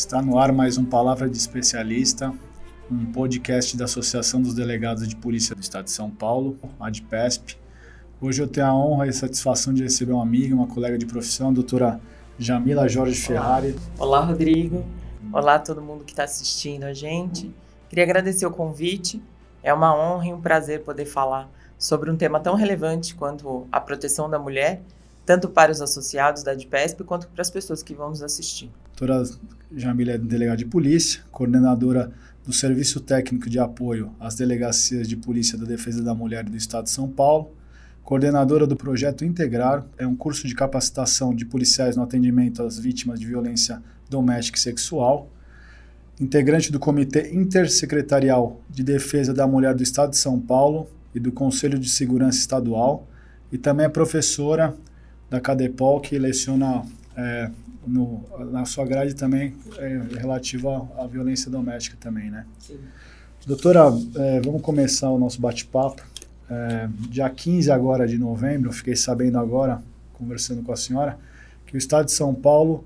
Está no ar mais um Palavra de Especialista, um podcast da Associação dos Delegados de Polícia do Estado de São Paulo, a ADPESP. Hoje eu tenho a honra e a satisfação de receber uma amiga, uma colega de profissão, a doutora Jamila Jorge Ferrari. Olá, Rodrigo. Olá todo mundo que está assistindo a gente. Queria agradecer o convite. É uma honra e um prazer poder falar sobre um tema tão relevante quanto a proteção da mulher, tanto para os associados da ADPESP quanto para as pessoas que vão nos assistir. Doutora Jamila é delegada de polícia, coordenadora do Serviço Técnico de Apoio às Delegacias de Polícia da Defesa da Mulher do Estado de São Paulo, coordenadora do projeto Integrar, é um curso de capacitação de policiais no atendimento às vítimas de violência doméstica e sexual, integrante do Comitê Intersecretarial de Defesa da Mulher do Estado de São Paulo e do Conselho de Segurança Estadual, e também é professora da CADEPOL, que leciona é, no, na sua grade também é relativo à, à, violência doméstica também, né? Sim. Doutora, é, vamos começar o nosso bate-papo. É, dia 15 agora de novembro, fiquei sabendo agora, conversando com a senhora, que o Estado de São Paulo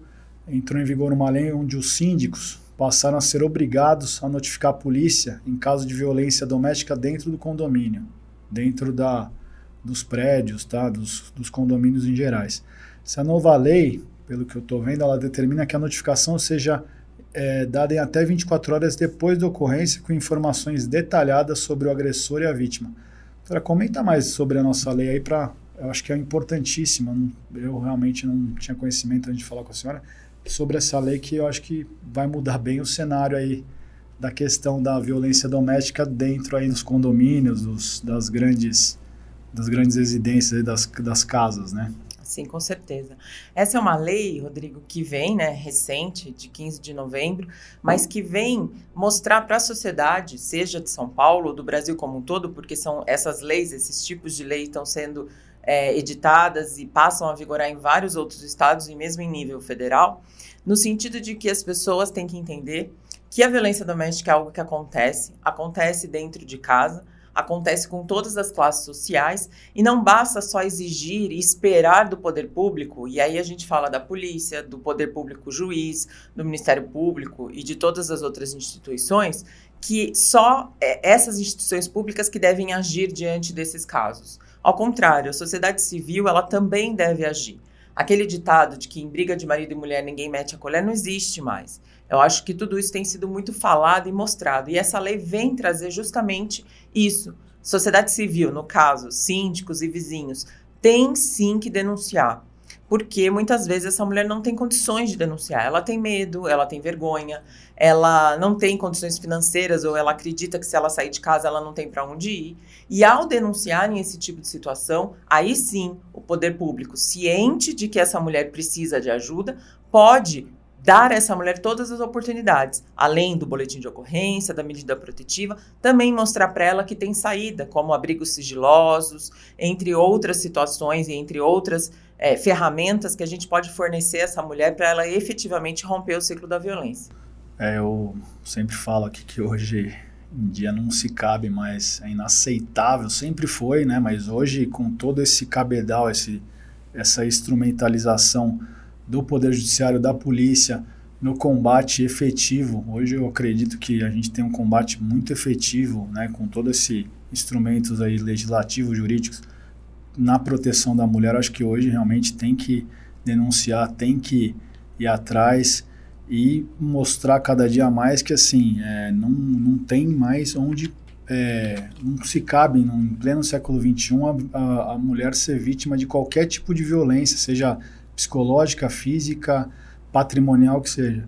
entrou em vigor uma lei onde os síndicos passaram a ser obrigados a notificar a polícia em caso de violência doméstica dentro do condomínio, dentro da, dos prédios, tá? dos, dos condomínios em gerais. Essa nova lei pelo que eu estou vendo, ela determina que a notificação seja é, dada em até 24 horas depois da ocorrência, com informações detalhadas sobre o agressor e a vítima. Doutora, comenta mais sobre a nossa lei aí, para eu acho que é importantíssima. Eu realmente não tinha conhecimento antes de falar com a senhora sobre essa lei que eu acho que vai mudar bem o cenário aí da questão da violência doméstica dentro aí dos condomínios, dos, das grandes das grandes residências das, das casas, né? Sim, com certeza. Essa é uma lei, Rodrigo, que vem, né, recente, de 15 de novembro, mas que vem mostrar para a sociedade, seja de São Paulo ou do Brasil como um todo, porque são essas leis, esses tipos de lei estão sendo é, editadas e passam a vigorar em vários outros estados e mesmo em nível federal, no sentido de que as pessoas têm que entender que a violência doméstica é algo que acontece, acontece dentro de casa, acontece com todas as classes sociais e não basta só exigir e esperar do poder público, e aí a gente fala da polícia, do poder público juiz, do Ministério Público e de todas as outras instituições, que só é, essas instituições públicas que devem agir diante desses casos. Ao contrário, a sociedade civil ela também deve agir. Aquele ditado de que em briga de marido e mulher ninguém mete a colher não existe mais. Eu acho que tudo isso tem sido muito falado e mostrado. E essa lei vem trazer justamente isso. Sociedade civil, no caso, síndicos e vizinhos, tem sim que denunciar. Porque muitas vezes essa mulher não tem condições de denunciar. Ela tem medo, ela tem vergonha, ela não tem condições financeiras ou ela acredita que se ela sair de casa ela não tem para onde ir. E ao denunciarem esse tipo de situação, aí sim o poder público, ciente de que essa mulher precisa de ajuda, pode dar a essa mulher todas as oportunidades, além do boletim de ocorrência, da medida protetiva, também mostrar para ela que tem saída, como abrigos sigilosos, entre outras situações e entre outras é, ferramentas que a gente pode fornecer a essa mulher para ela efetivamente romper o ciclo da violência. É, eu sempre falo aqui que hoje em dia não se cabe mais, é inaceitável, sempre foi, né? Mas hoje com todo esse cabedal, esse, essa instrumentalização do Poder Judiciário, da polícia, no combate efetivo. Hoje eu acredito que a gente tem um combate muito efetivo, né, com todos esses instrumentos aí legislativos, jurídicos, na proteção da mulher. Acho que hoje realmente tem que denunciar, tem que ir atrás e mostrar cada dia mais que assim é, não, não tem mais onde é, não se cabe em pleno século XXI a, a, a mulher ser vítima de qualquer tipo de violência, seja psicológica, física, patrimonial que seja.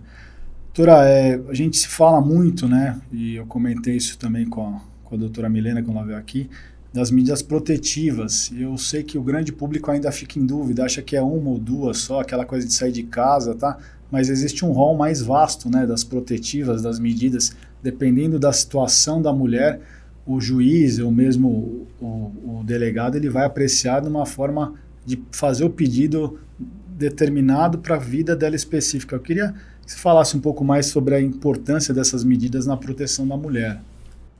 Doutora, é, a gente se fala muito, né, e eu comentei isso também com a, com a doutora Milena quando ela veio aqui, das medidas protetivas. Eu sei que o grande público ainda fica em dúvida, acha que é uma ou duas só, aquela coisa de sair de casa, tá? Mas existe um rol mais vasto, né, das protetivas, das medidas, dependendo da situação da mulher, o juiz ou mesmo o, o, o delegado, ele vai apreciar de uma forma de fazer o pedido determinado para a vida dela específica. Eu queria que você falasse um pouco mais sobre a importância dessas medidas na proteção da mulher.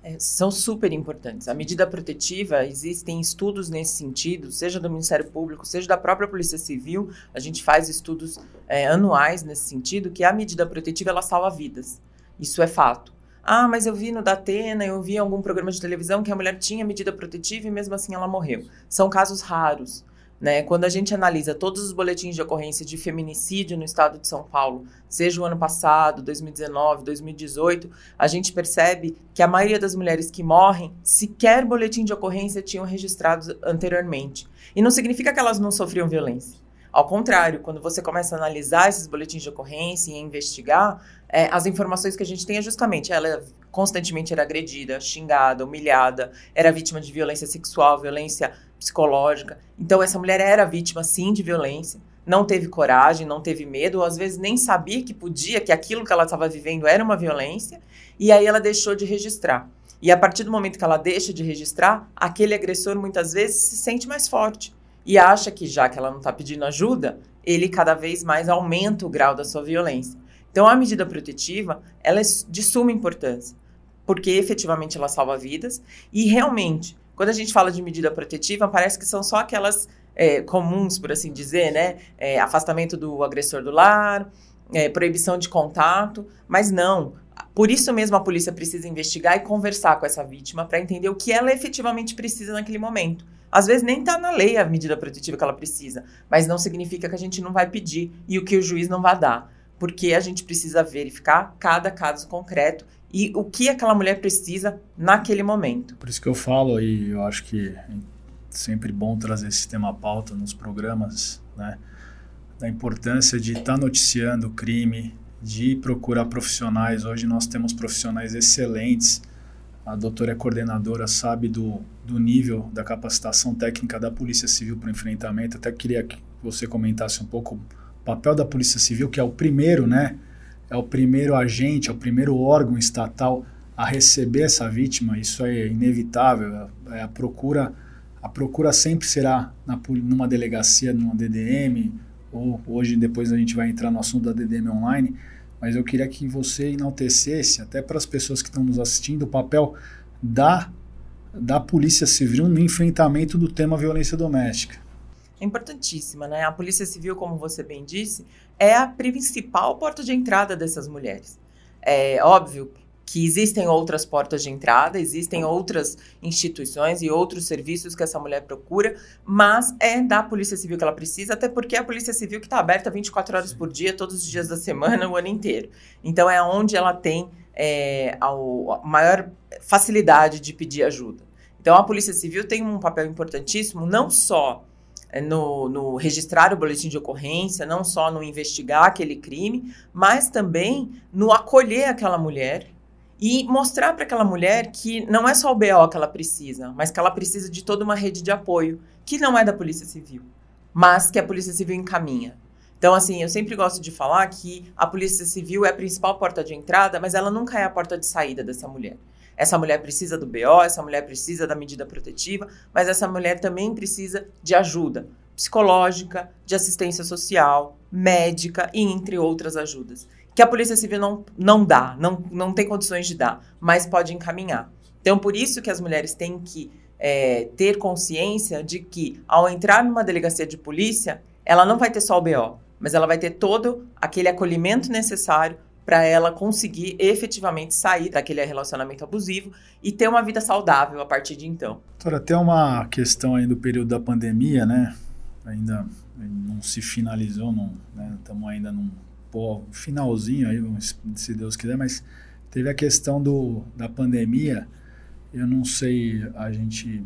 É, são super importantes. A medida protetiva, existem estudos nesse sentido, seja do Ministério Público, seja da própria Polícia Civil, a gente faz estudos é, anuais nesse sentido, que a medida protetiva ela salva vidas. Isso é fato. Ah, mas eu vi no Datena, eu vi em algum programa de televisão que a mulher tinha medida protetiva e mesmo assim ela morreu. São casos raros. Né? Quando a gente analisa todos os boletins de ocorrência de feminicídio no estado de São Paulo, seja o ano passado, 2019, 2018, a gente percebe que a maioria das mulheres que morrem, sequer boletim de ocorrência tinham registrado anteriormente. E não significa que elas não sofriam violência. Ao contrário, quando você começa a analisar esses boletins de ocorrência e investigar, é, as informações que a gente tem é justamente ela constantemente era agredida, xingada, humilhada, era vítima de violência sexual, violência psicológica. Então, essa mulher era vítima, sim, de violência. Não teve coragem, não teve medo, ou às vezes nem sabia que podia, que aquilo que ela estava vivendo era uma violência, e aí ela deixou de registrar. E a partir do momento que ela deixa de registrar, aquele agressor muitas vezes se sente mais forte e acha que já que ela não está pedindo ajuda, ele cada vez mais aumenta o grau da sua violência. Então a medida protetiva ela é de suma importância, porque efetivamente ela salva vidas e realmente quando a gente fala de medida protetiva parece que são só aquelas é, comuns, por assim dizer, né? É, afastamento do agressor do lar, é, proibição de contato, mas não. Por isso mesmo a polícia precisa investigar e conversar com essa vítima para entender o que ela efetivamente precisa naquele momento. Às vezes nem está na lei a medida protetiva que ela precisa, mas não significa que a gente não vai pedir e o que o juiz não vai dar, porque a gente precisa verificar cada caso concreto e o que aquela mulher precisa naquele momento. Por isso que eu falo e eu acho que é sempre bom trazer esse tema à pauta nos programas, né? Da importância de estar tá noticiando o crime, de procurar profissionais. Hoje nós temos profissionais excelentes a doutora é coordenadora, sabe do, do nível da capacitação técnica da Polícia Civil para o enfrentamento. Até queria que você comentasse um pouco o papel da Polícia Civil, que é o primeiro, né? É o primeiro agente, é o primeiro órgão estatal a receber essa vítima. Isso é inevitável. É a procura, a procura sempre será na, numa delegacia, numa DDM, ou hoje depois a gente vai entrar no assunto da DDM online mas eu queria que você enaltecesse, até para as pessoas que estão nos assistindo, o papel da, da Polícia Civil no enfrentamento do tema violência doméstica. É importantíssima, né? A Polícia Civil, como você bem disse, é a principal porta de entrada dessas mulheres. É óbvio que existem outras portas de entrada, existem outras instituições e outros serviços que essa mulher procura, mas é da Polícia Civil que ela precisa, até porque é a Polícia Civil que está aberta 24 horas por dia, todos os dias da semana, o ano inteiro. Então é onde ela tem é, a, a maior facilidade de pedir ajuda. Então a Polícia Civil tem um papel importantíssimo, não só no, no, registrar o boletim de ocorrência, não só no investigar aquele crime, mas também no acolher aquela mulher e mostrar para aquela mulher que não é só o BO que ela precisa, mas que ela precisa de toda uma rede de apoio, que não é da Polícia Civil, mas que a Polícia Civil encaminha. Então, assim, eu sempre gosto de falar que a Polícia Civil é a principal porta de entrada, mas ela nunca é a porta de saída dessa mulher. Essa mulher precisa do BO, essa mulher precisa da medida protetiva, mas essa mulher também precisa de ajuda psicológica, de assistência social, médica e entre outras ajudas que a Polícia Civil não, não dá, não, não tem condições de dar, mas pode encaminhar. Então, por isso que as mulheres têm que é, ter consciência de que, ao entrar numa delegacia de polícia, ela não vai ter só o BO, mas ela vai ter todo aquele acolhimento necessário para ela conseguir efetivamente sair daquele relacionamento abusivo e ter uma vida saudável a partir de então. Doutora, tem uma questão aí do período da pandemia, né? Ainda não se finalizou, estamos né? ainda num finalzinho aí, se Deus quiser, mas teve a questão do, da pandemia. Eu não sei, a gente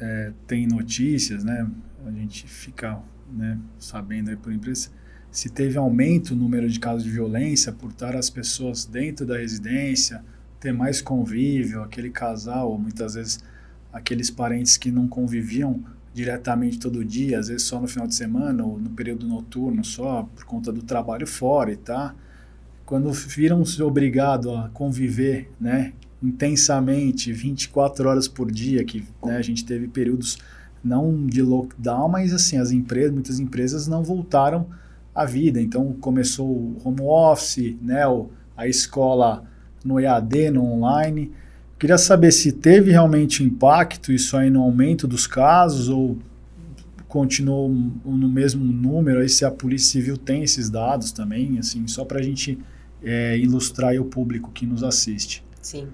é, tem notícias, né? A gente fica né, sabendo aí por imprensa se teve aumento no número de casos de violência por estar as pessoas dentro da residência, ter mais convívio, aquele casal, muitas vezes aqueles parentes que não conviviam diretamente todo dia, às vezes só no final de semana ou no período noturno só, por conta do trabalho fora e tá. Quando viram-se obrigados a conviver, né, intensamente, 24 horas por dia, que né, a gente teve períodos não de lockdown, mas assim, as empresas, muitas empresas não voltaram à vida. Então começou o home office, né, a escola no EAD, no online Queria saber se teve realmente impacto isso aí no aumento dos casos ou continuou no mesmo número, aí se a Polícia Civil tem esses dados também, assim, só para a gente é, ilustrar o público que nos assiste. Sim.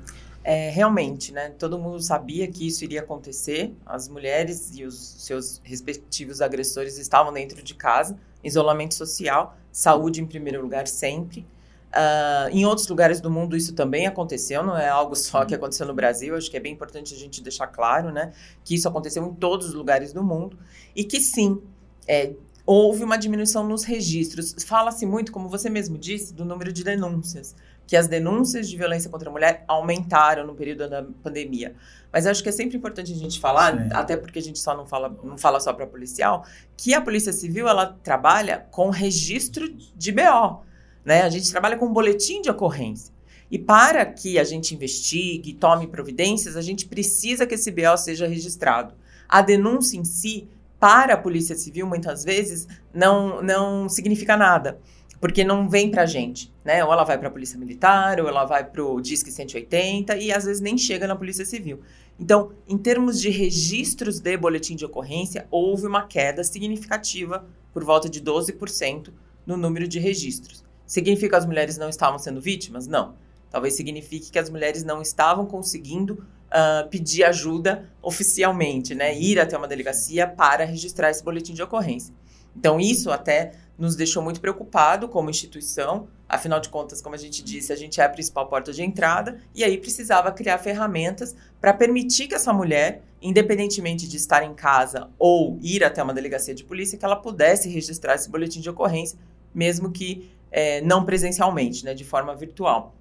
É, realmente, né? Todo mundo sabia que isso iria acontecer. As mulheres e os seus respectivos agressores estavam dentro de casa, isolamento social, saúde em primeiro lugar sempre. Uh, em outros lugares do mundo isso também aconteceu, não é algo só que aconteceu no Brasil. Acho que é bem importante a gente deixar claro, né, que isso aconteceu em todos os lugares do mundo e que sim, é, houve uma diminuição nos registros. Fala-se muito, como você mesmo disse, do número de denúncias, que as denúncias de violência contra a mulher aumentaram no período da pandemia. Mas acho que é sempre importante a gente falar, sim. até porque a gente só não fala, não fala só para policial, que a Polícia Civil ela trabalha com registro de BO. Né? A gente trabalha com um boletim de ocorrência. E para que a gente investigue, tome providências, a gente precisa que esse BO seja registrado. A denúncia em si, para a Polícia Civil, muitas vezes, não, não significa nada, porque não vem para a gente. Né? Ou ela vai para a Polícia Militar, ou ela vai para o DISC 180, e às vezes nem chega na Polícia Civil. Então, em termos de registros de boletim de ocorrência, houve uma queda significativa, por volta de 12%, no número de registros. Significa que as mulheres não estavam sendo vítimas? Não. Talvez signifique que as mulheres não estavam conseguindo uh, pedir ajuda oficialmente, né? Ir até uma delegacia para registrar esse boletim de ocorrência. Então, isso até nos deixou muito preocupado como instituição. Afinal de contas, como a gente disse, a gente é a principal porta de entrada e aí precisava criar ferramentas para permitir que essa mulher, independentemente de estar em casa ou ir até uma delegacia de polícia, que ela pudesse registrar esse boletim de ocorrência, mesmo que é, não presencialmente, né, de forma virtual.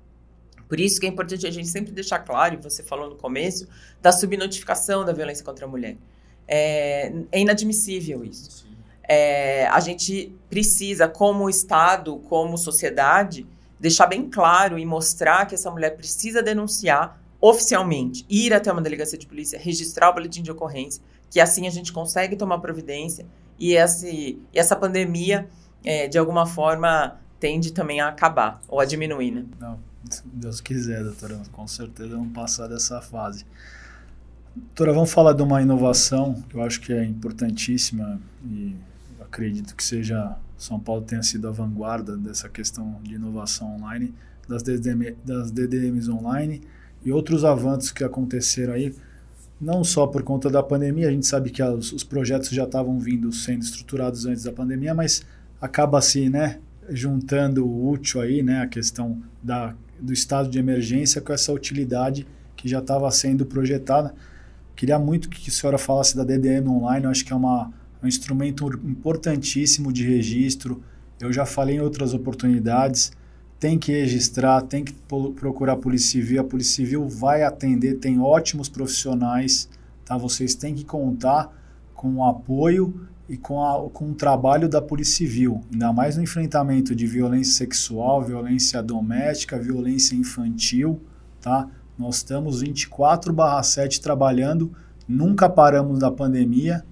Por isso que é importante a gente sempre deixar claro, e você falou no começo, da subnotificação da violência contra a mulher. É, é inadmissível isso. É, a gente precisa, como Estado, como sociedade, deixar bem claro e mostrar que essa mulher precisa denunciar oficialmente, ir até uma delegacia de polícia, registrar o boletim de ocorrência, que assim a gente consegue tomar providência e, esse, e essa pandemia, é, de alguma forma, tende também a acabar ou a diminuir, né? Não, Deus quiser, doutora, com certeza vamos passar dessa fase. Doutora, vamos falar de uma inovação que eu acho que é importantíssima e acredito que seja São Paulo tenha sido a vanguarda dessa questão de inovação online, das, DDM, das DDMs online e outros avanços que aconteceram aí, não só por conta da pandemia, a gente sabe que os, os projetos já estavam vindo sendo estruturados antes da pandemia, mas acaba se, né, juntando o útil aí, né, a questão da, do estado de emergência com essa utilidade que já estava sendo projetada. Queria muito que a senhora falasse da DDM online, eu acho que é uma, um instrumento importantíssimo de registro. Eu já falei em outras oportunidades, tem que registrar, tem que procurar a Polícia Civil, a Polícia Civil vai atender, tem ótimos profissionais, tá? Vocês têm que contar com o apoio e com, a, com o trabalho da Polícia Civil, ainda mais no enfrentamento de violência sexual, violência doméstica, violência infantil, tá? Nós estamos 24/7 trabalhando, nunca paramos da pandemia,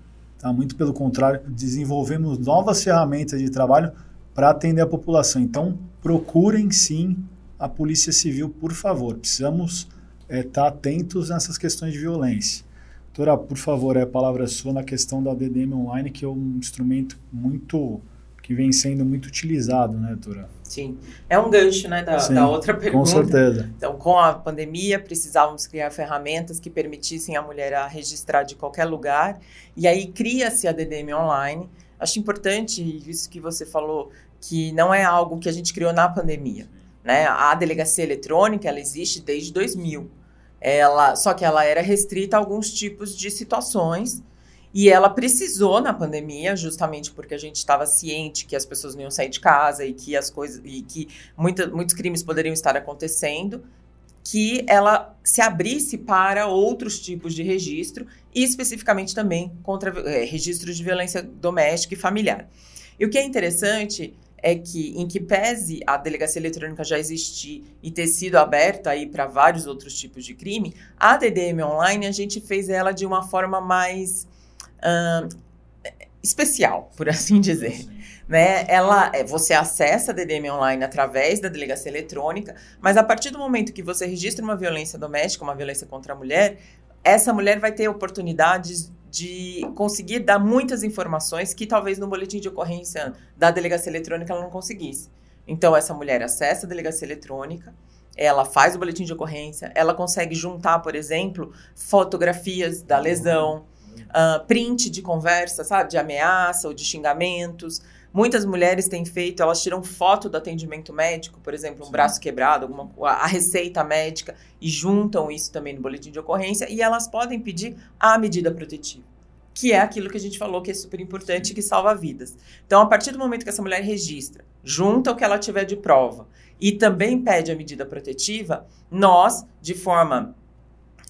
tá? Muito pelo contrário, desenvolvemos novas ferramentas de trabalho para atender a população. Então, procurem sim a Polícia Civil, por favor. Precisamos estar é, tá atentos nessas questões de violência. Doutora, por favor, é a palavra sua na questão da DDM online, que é um instrumento muito que vem sendo muito utilizado, né, doutora? Sim, é um gancho, né, da, Sim, da outra pergunta. Com certeza. Então, com a pandemia, precisávamos criar ferramentas que permitissem a mulher a registrar de qualquer lugar, e aí cria-se a DDM online. Acho importante isso que você falou, que não é algo que a gente criou na pandemia, né? A delegacia eletrônica, ela existe desde 2000, ela, só que ela era restrita a alguns tipos de situações e ela precisou na pandemia, justamente porque a gente estava ciente que as pessoas não iam sair de casa e que as coisas e que muita, muitos crimes poderiam estar acontecendo, que ela se abrisse para outros tipos de registro e especificamente também contra é, registros de violência doméstica e familiar. E o que é interessante é que, em que pese a delegacia eletrônica já existir e ter sido aberta aí para vários outros tipos de crime, a DDM online a gente fez ela de uma forma mais uh, especial, por assim dizer. Né? Ela, é, você acessa a DDM online através da delegacia eletrônica, mas a partir do momento que você registra uma violência doméstica, uma violência contra a mulher, essa mulher vai ter oportunidades de conseguir dar muitas informações que talvez no boletim de ocorrência da delegacia eletrônica ela não conseguisse. Então, essa mulher acessa a delegacia eletrônica, ela faz o boletim de ocorrência, ela consegue juntar, por exemplo, fotografias da lesão, uh, print de conversa, sabe, de ameaça ou de xingamentos. Muitas mulheres têm feito, elas tiram foto do atendimento médico, por exemplo, um Sim. braço quebrado, alguma, a receita médica, e juntam isso também no boletim de ocorrência, e elas podem pedir a medida protetiva, que é aquilo que a gente falou que é super importante e que salva vidas. Então, a partir do momento que essa mulher registra, junta o que ela tiver de prova e também pede a medida protetiva, nós, de forma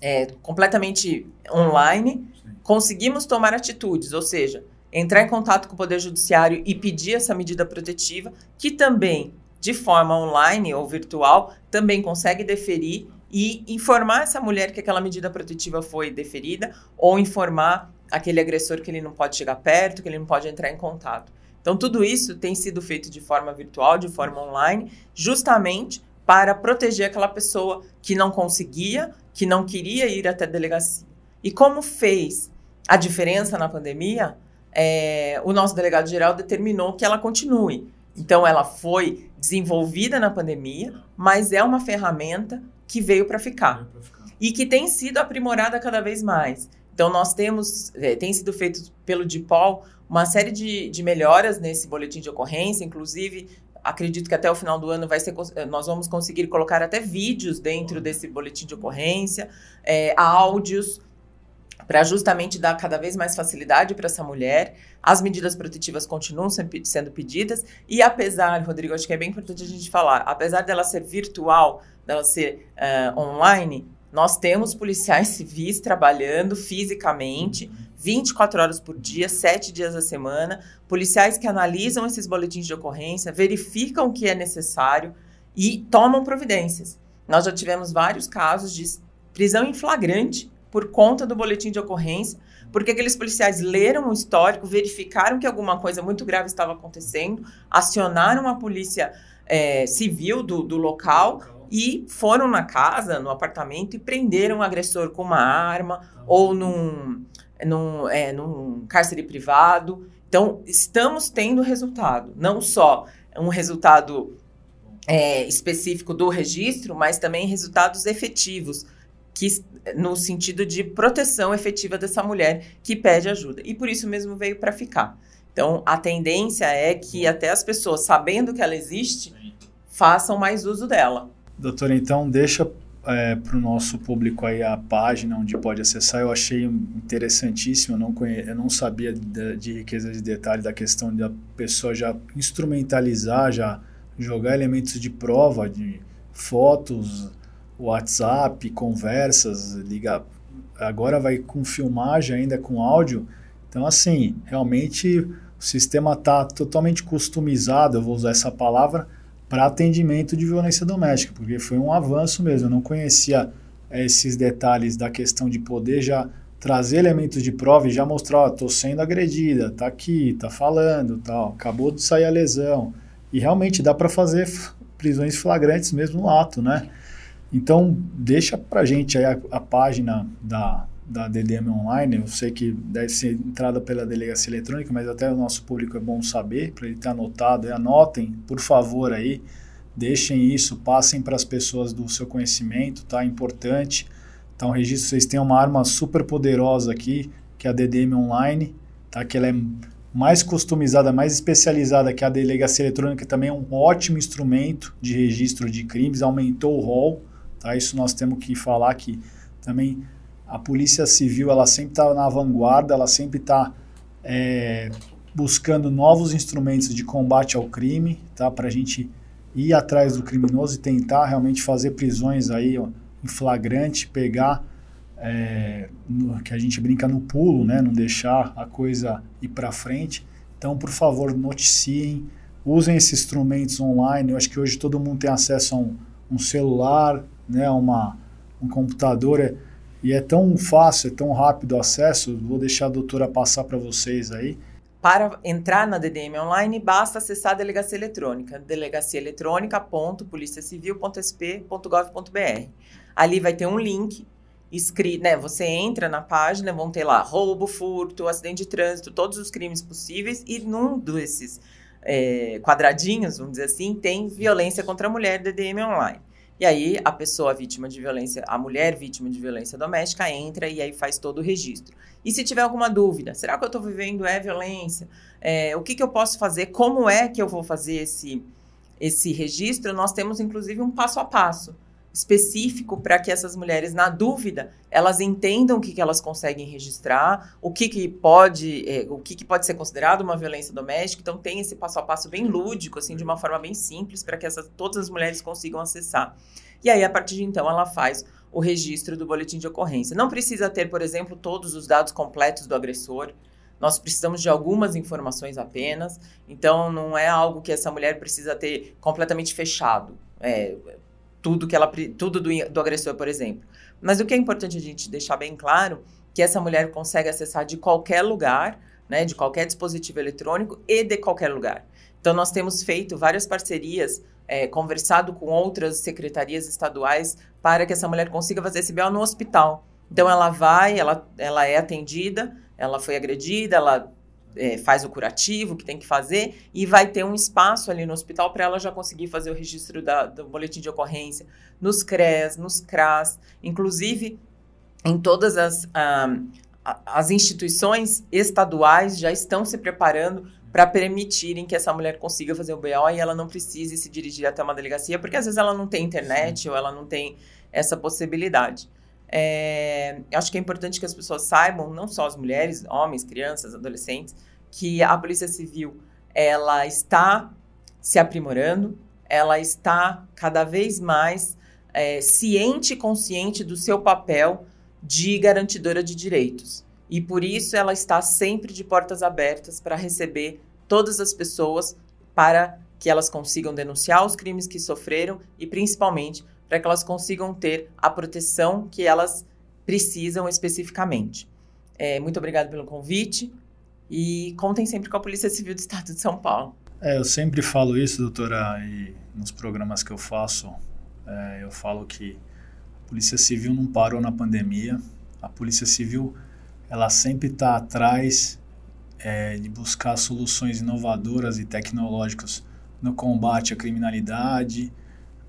é, completamente online, conseguimos tomar atitudes, ou seja, entrar em contato com o Poder Judiciário e pedir essa medida protetiva, que também, de forma online ou virtual, também consegue deferir e informar essa mulher que aquela medida protetiva foi deferida ou informar aquele agressor que ele não pode chegar perto, que ele não pode entrar em contato. Então, tudo isso tem sido feito de forma virtual, de forma online, justamente para proteger aquela pessoa que não conseguia, que não queria ir até a delegacia. E como fez a diferença na pandemia, é, o nosso delegado geral determinou que ela continue. Então, ela foi desenvolvida na pandemia, mas é uma ferramenta que veio para ficar. ficar e que tem sido aprimorada cada vez mais. Então, nós temos, é, tem sido feito pelo DIPOL uma série de, de melhoras nesse boletim de ocorrência, inclusive acredito que até o final do ano vai ser, nós vamos conseguir colocar até vídeos dentro desse boletim de ocorrência, é, áudios para justamente dar cada vez mais facilidade para essa mulher. As medidas protetivas continuam sendo pedidas e apesar, Rodrigo, acho que é bem importante a gente falar, apesar dela ser virtual, dela ser uh, online, nós temos policiais civis trabalhando fisicamente 24 horas por dia, 7 dias da semana, policiais que analisam esses boletins de ocorrência, verificam o que é necessário e tomam providências. Nós já tivemos vários casos de prisão em flagrante por conta do boletim de ocorrência, porque aqueles policiais leram o histórico, verificaram que alguma coisa muito grave estava acontecendo, acionaram a polícia é, civil do, do local e foram na casa, no apartamento e prenderam o agressor com uma arma ou num, num, é, num cárcere privado. Então, estamos tendo resultado, não só um resultado é, específico do registro, mas também resultados efetivos que no sentido de proteção efetiva dessa mulher que pede ajuda. E por isso mesmo veio para ficar. Então, a tendência é que até as pessoas, sabendo que ela existe, façam mais uso dela. Doutora, então deixa é, para o nosso público aí a página onde pode acessar. Eu achei interessantíssimo, eu não, conhe... eu não sabia de, de riqueza de detalhe da questão da pessoa já instrumentalizar, já jogar elementos de prova, de fotos, WhatsApp, conversas, liga, agora vai com filmagem ainda com áudio. Então, assim, realmente o sistema está totalmente customizado, eu vou usar essa palavra, para atendimento de violência doméstica, porque foi um avanço mesmo. Eu não conhecia é, esses detalhes da questão de poder já trazer elementos de prova e já mostrar, estou sendo agredida, tá aqui, tá falando, tal, acabou de sair a lesão. E realmente dá para fazer prisões flagrantes mesmo no ato, né? Então, deixa para gente aí a, a, página da, da DDM Online. Eu sei que deve ser entrada pela delegacia eletrônica, mas até o nosso público é bom saber, para ele estar anotado. E anotem, por favor, aí. Deixem isso, passem para as pessoas do seu conhecimento, tá? Importante. Então, registro, vocês têm uma arma super poderosa aqui, que é a DDM Online, tá? Que ela é mais customizada, mais especializada que a delegacia eletrônica, também é um ótimo instrumento de registro de crimes, aumentou o rol Tá? Isso nós temos que falar que também a Polícia Civil ela sempre está na vanguarda, ela sempre está é, buscando novos instrumentos de combate ao crime, tá? para a gente ir atrás do criminoso e tentar realmente fazer prisões aí ó, em flagrante, pegar é, no, que a gente brinca no pulo, né? não deixar a coisa ir para frente. Então, por favor, noticiem, usem esses instrumentos online. Eu acho que hoje todo mundo tem acesso a um, um celular, né, uma, um computador é, e é tão fácil, é tão rápido o acesso, vou deixar a doutora passar para vocês aí. para entrar na DDM online, basta acessar a delegacia eletrônica, delegaciaeletronica.policiacivil.sp.gov.br. Ali vai ter um link escrito, né? Você entra na página, vão ter lá roubo, furto, acidente de trânsito, todos os crimes possíveis, e num desses é, quadradinhos, vamos dizer assim, tem violência contra a mulher DDM online. E aí a pessoa vítima de violência, a mulher vítima de violência doméstica entra e aí faz todo o registro. E se tiver alguma dúvida, será que eu estou vivendo é violência? É, o que, que eu posso fazer? Como é que eu vou fazer esse, esse registro? Nós temos inclusive um passo a passo específico para que essas mulheres, na dúvida, elas entendam o que, que elas conseguem registrar, o que, que pode, é, o que, que pode ser considerado uma violência doméstica. Então tem esse passo a passo bem lúdico, assim, de uma forma bem simples, para que essas, todas as mulheres consigam acessar. E aí, a partir de então, ela faz o registro do boletim de ocorrência. Não precisa ter, por exemplo, todos os dados completos do agressor. Nós precisamos de algumas informações apenas. Então, não é algo que essa mulher precisa ter completamente fechado. É, tudo que ela tudo do, do agressor, por exemplo. Mas o que é importante a gente deixar bem claro que essa mulher consegue acessar de qualquer lugar, né, de qualquer dispositivo eletrônico e de qualquer lugar. Então nós temos feito várias parcerias, é, conversado com outras secretarias estaduais para que essa mulher consiga fazer esse BO no hospital. Então ela vai, ela, ela é atendida, ela foi agredida, ela é, faz o curativo que tem que fazer e vai ter um espaço ali no hospital para ela já conseguir fazer o registro da, do boletim de ocorrência nos CRES, nos CRAS, inclusive em todas as, ah, as instituições estaduais já estão se preparando para permitirem que essa mulher consiga fazer o BO e ela não precise se dirigir até uma delegacia, porque às vezes ela não tem internet Sim. ou ela não tem essa possibilidade. É, acho que é importante que as pessoas saibam, não só as mulheres, homens, crianças, adolescentes, que a Polícia Civil ela está se aprimorando, ela está cada vez mais é, ciente e consciente do seu papel de garantidora de direitos. E por isso ela está sempre de portas abertas para receber todas as pessoas para que elas consigam denunciar os crimes que sofreram e principalmente para que elas consigam ter a proteção que elas precisam especificamente. É, muito obrigada pelo convite e contem sempre com a Polícia Civil do Estado de São Paulo. É, eu sempre falo isso, doutora, e nos programas que eu faço, é, eu falo que a Polícia Civil não parou na pandemia, a Polícia Civil ela sempre está atrás é, de buscar soluções inovadoras e tecnológicas no combate à criminalidade,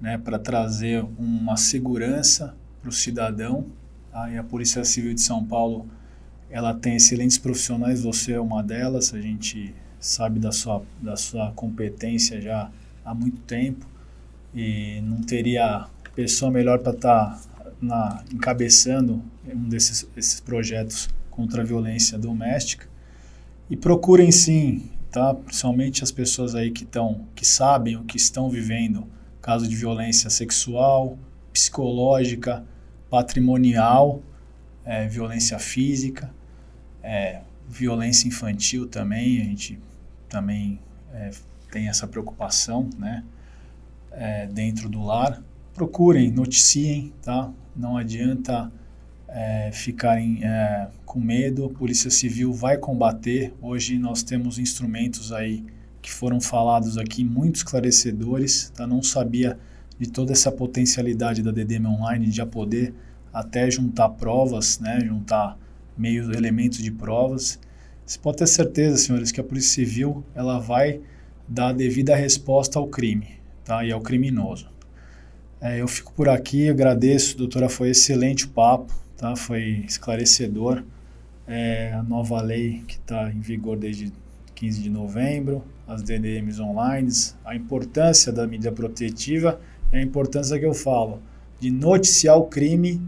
né, para trazer uma segurança para o cidadão. Tá? E a Polícia Civil de São Paulo ela tem excelentes profissionais, você é uma delas, a gente sabe da sua, da sua competência já há muito tempo e não teria pessoa melhor para estar tá encabeçando um desses esses projetos contra a violência doméstica. E procurem sim, tá? principalmente as pessoas aí que, estão que sabem o que estão vivendo caso de violência sexual, psicológica, patrimonial, é, violência física, é, violência infantil também, a gente também é, tem essa preocupação, né, é, dentro do lar. Procurem, noticiem, tá? Não adianta é, ficarem é, com medo, a Polícia Civil vai combater. Hoje nós temos instrumentos aí que foram falados aqui, muito esclarecedores. Tá? Não sabia de toda essa potencialidade da DDM Online de já poder até juntar provas, né? juntar meios, elementos de provas. Você pode ter certeza, senhores, que a Polícia Civil ela vai dar a devida resposta ao crime tá? e ao criminoso. É, eu fico por aqui, agradeço, doutora, foi excelente o papo, tá? foi esclarecedor. É, a nova lei que está em vigor desde 15 de novembro, as DDMs online, a importância da mídia protetiva é a importância que eu falo de noticiar o crime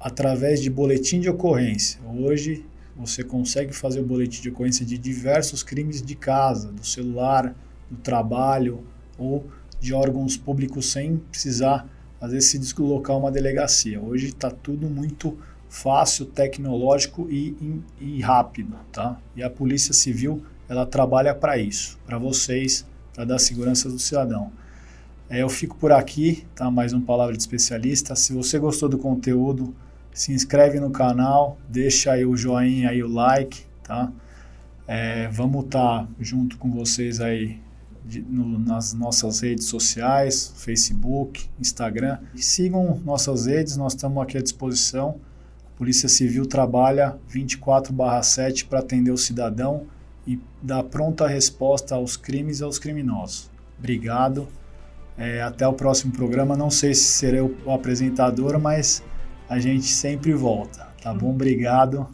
através de boletim de ocorrência. Hoje você consegue fazer o boletim de ocorrência de diversos crimes de casa, do celular, do trabalho ou de órgãos públicos sem precisar às vezes se deslocar uma delegacia. Hoje está tudo muito fácil, tecnológico e, e, e rápido, tá? E a Polícia Civil ela trabalha para isso, para vocês, para dar segurança do cidadão. É, eu fico por aqui, tá? Mais uma palavra de especialista. Se você gostou do conteúdo, se inscreve no canal, deixa aí o joinha aí o like, tá? É, vamos estar tá junto com vocês aí de, no, nas nossas redes sociais, Facebook, Instagram. E sigam nossas redes, nós estamos aqui à disposição. A Polícia Civil trabalha 24/7 para atender o cidadão e dar pronta resposta aos crimes e aos criminosos. Obrigado. É, até o próximo programa. Não sei se serei o apresentador, mas a gente sempre volta. Tá bom? Obrigado.